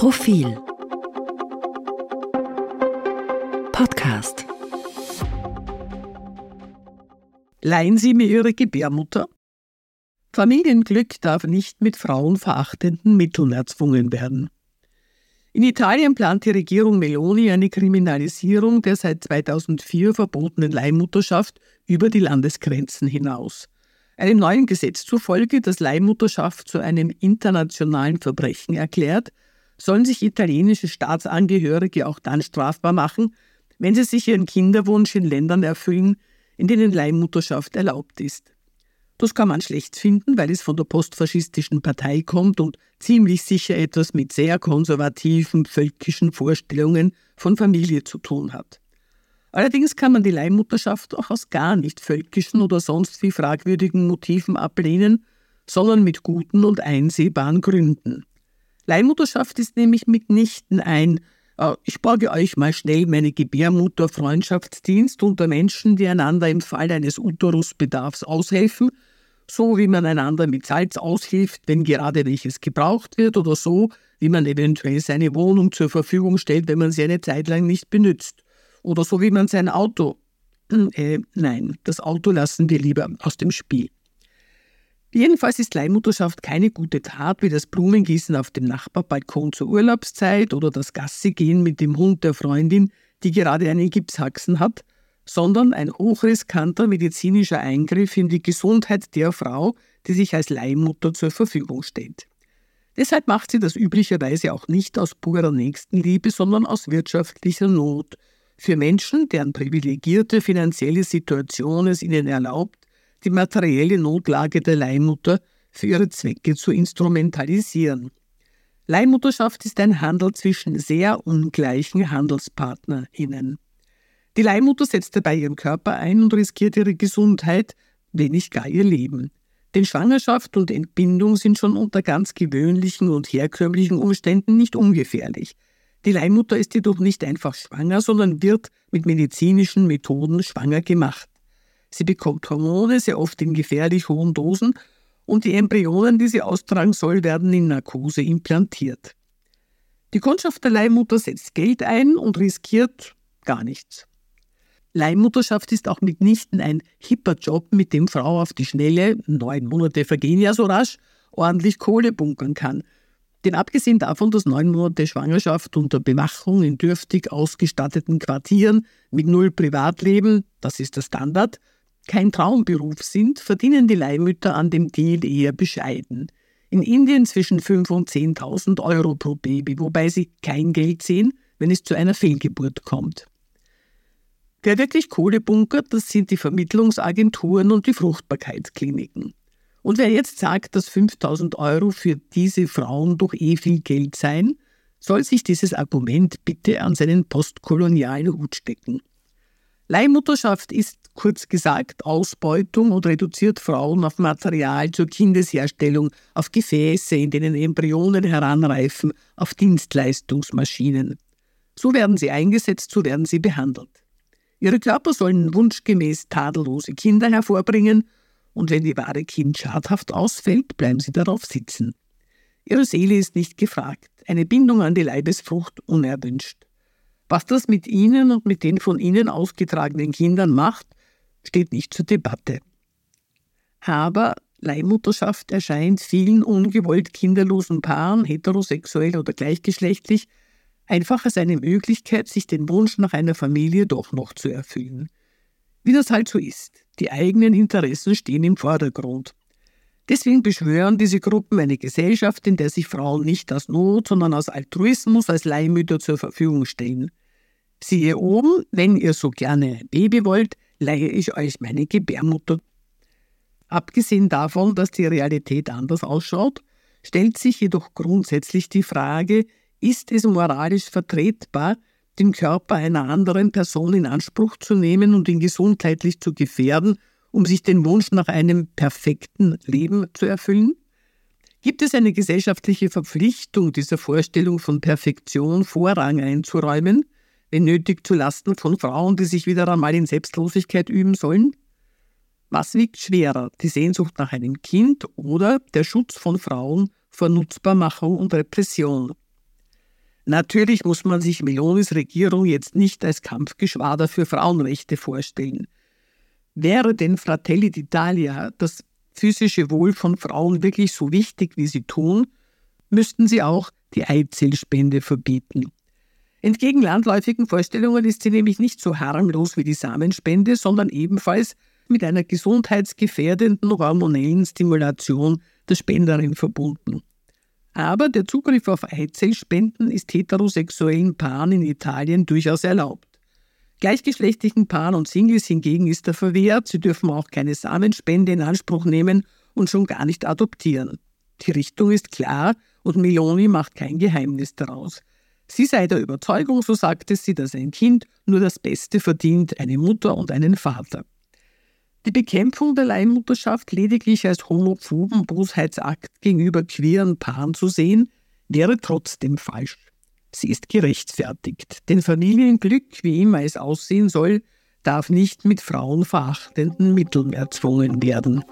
Profil Podcast Leihen Sie mir Ihre Gebärmutter? Familienglück darf nicht mit frauenverachtenden Mitteln erzwungen werden. In Italien plant die Regierung Meloni eine Kriminalisierung der seit 2004 verbotenen Leihmutterschaft über die Landesgrenzen hinaus. Einem neuen Gesetz zufolge, das Leihmutterschaft zu einem internationalen Verbrechen erklärt, sollen sich italienische Staatsangehörige auch dann strafbar machen, wenn sie sich ihren Kinderwunsch in Ländern erfüllen, in denen Leihmutterschaft erlaubt ist. Das kann man schlecht finden, weil es von der postfaschistischen Partei kommt und ziemlich sicher etwas mit sehr konservativen völkischen Vorstellungen von Familie zu tun hat. Allerdings kann man die Leihmutterschaft auch aus gar nicht völkischen oder sonst wie fragwürdigen Motiven ablehnen, sondern mit guten und einsehbaren Gründen. Leihmutterschaft ist nämlich mitnichten ein äh, ich borge euch mal schnell meine Gebärmutter Freundschaftsdienst unter Menschen, die einander im Fall eines Uterusbedarfs aushelfen, so wie man einander mit Salz aushilft, wenn gerade welches gebraucht wird, oder so, wie man eventuell seine Wohnung zur Verfügung stellt, wenn man sie eine Zeit lang nicht benützt. Oder so wie man sein Auto. Äh, nein, das Auto lassen wir lieber aus dem Spiel. Jedenfalls ist Leihmutterschaft keine gute Tat wie das Blumengießen auf dem Nachbarbalkon zur Urlaubszeit oder das Gassigehen mit dem Hund der Freundin, die gerade einen Gipshaxen hat, sondern ein hochriskanter medizinischer Eingriff in die Gesundheit der Frau, die sich als Leihmutter zur Verfügung steht. Deshalb macht sie das üblicherweise auch nicht aus purer Nächstenliebe, sondern aus wirtschaftlicher Not. Für Menschen, deren privilegierte finanzielle Situation es ihnen erlaubt, die materielle Notlage der Leihmutter für ihre Zwecke zu instrumentalisieren. Leihmutterschaft ist ein Handel zwischen sehr ungleichen HandelspartnerInnen. Die Leihmutter setzt dabei ihren Körper ein und riskiert ihre Gesundheit, wenn nicht gar ihr Leben. Denn Schwangerschaft und Entbindung sind schon unter ganz gewöhnlichen und herkömmlichen Umständen nicht ungefährlich. Die Leihmutter ist jedoch nicht einfach schwanger, sondern wird mit medizinischen Methoden schwanger gemacht. Sie bekommt Hormone, sehr oft in gefährlich hohen Dosen, und die Embryonen, die sie austragen soll, werden in Narkose implantiert. Die Kundschaft der Leihmutter setzt Geld ein und riskiert gar nichts. Leihmutterschaft ist auch mitnichten ein hipper Job, mit dem Frau auf die Schnelle, neun Monate vergehen ja so rasch, ordentlich Kohle bunkern kann. Denn abgesehen davon, dass neun Monate Schwangerschaft unter Bewachung in dürftig ausgestatteten Quartieren mit null Privatleben, das ist der Standard, kein Traumberuf sind, verdienen die Leihmütter an dem Deal eher bescheiden. In Indien zwischen 5.000 und 10.000 Euro pro Baby, wobei sie kein Geld sehen, wenn es zu einer Fehlgeburt kommt. Wer wirklich Kohle bunkert, das sind die Vermittlungsagenturen und die Fruchtbarkeitskliniken. Und wer jetzt sagt, dass 5000 Euro für diese Frauen doch eh viel Geld seien, soll sich dieses Argument bitte an seinen postkolonialen Hut stecken. Leihmutterschaft ist, kurz gesagt, Ausbeutung und reduziert Frauen auf Material zur Kindesherstellung, auf Gefäße, in denen Embryonen heranreifen, auf Dienstleistungsmaschinen. So werden sie eingesetzt, so werden sie behandelt. Ihre Körper sollen wunschgemäß tadellose Kinder hervorbringen, und wenn die wahre Kind schadhaft ausfällt, bleiben sie darauf sitzen. Ihre Seele ist nicht gefragt, eine Bindung an die Leibesfrucht unerwünscht. Was das mit Ihnen und mit den von Ihnen ausgetragenen Kindern macht, steht nicht zur Debatte. Aber Leihmutterschaft erscheint vielen ungewollt kinderlosen Paaren, heterosexuell oder gleichgeschlechtlich, einfach als eine Möglichkeit, sich den Wunsch nach einer Familie doch noch zu erfüllen. Wie das halt so ist, die eigenen Interessen stehen im Vordergrund. Deswegen beschwören diese Gruppen eine Gesellschaft, in der sich Frauen nicht aus Not, sondern aus Altruismus als Leihmütter zur Verfügung stellen. Siehe oben, wenn ihr so gerne ein Baby wollt, leihe ich euch meine Gebärmutter. Abgesehen davon, dass die Realität anders ausschaut, stellt sich jedoch grundsätzlich die Frage, ist es moralisch vertretbar, den Körper einer anderen Person in Anspruch zu nehmen und ihn gesundheitlich zu gefährden, um sich den Wunsch nach einem perfekten Leben zu erfüllen? Gibt es eine gesellschaftliche Verpflichtung, dieser Vorstellung von Perfektion Vorrang einzuräumen? Wenn nötig zu Lasten von Frauen, die sich wieder einmal in Selbstlosigkeit üben sollen? Was wiegt schwerer, die Sehnsucht nach einem Kind oder der Schutz von Frauen vor Nutzbarmachung und Repression? Natürlich muss man sich Melonis Regierung jetzt nicht als Kampfgeschwader für Frauenrechte vorstellen. Wäre denn Fratelli d'Italia das physische Wohl von Frauen wirklich so wichtig, wie sie tun, müssten sie auch die Eizellspende verbieten. Entgegen landläufigen Vorstellungen ist sie nämlich nicht so harmlos wie die Samenspende, sondern ebenfalls mit einer gesundheitsgefährdenden hormonellen Stimulation der Spenderin verbunden. Aber der Zugriff auf Eizellspenden ist heterosexuellen Paaren in Italien durchaus erlaubt. Gleichgeschlechtlichen Paaren und Singles hingegen ist er verwehrt, sie dürfen auch keine Samenspende in Anspruch nehmen und schon gar nicht adoptieren. Die Richtung ist klar und Meloni macht kein Geheimnis daraus. Sie sei der Überzeugung, so sagte sie, dass ein Kind nur das Beste verdient, eine Mutter und einen Vater. Die Bekämpfung der Leihmutterschaft lediglich als homophoben Bosheitsakt gegenüber queeren Paaren zu sehen, wäre trotzdem falsch. Sie ist gerechtfertigt, denn Familienglück, wie immer es aussehen soll, darf nicht mit frauenverachtenden Mitteln erzwungen werden.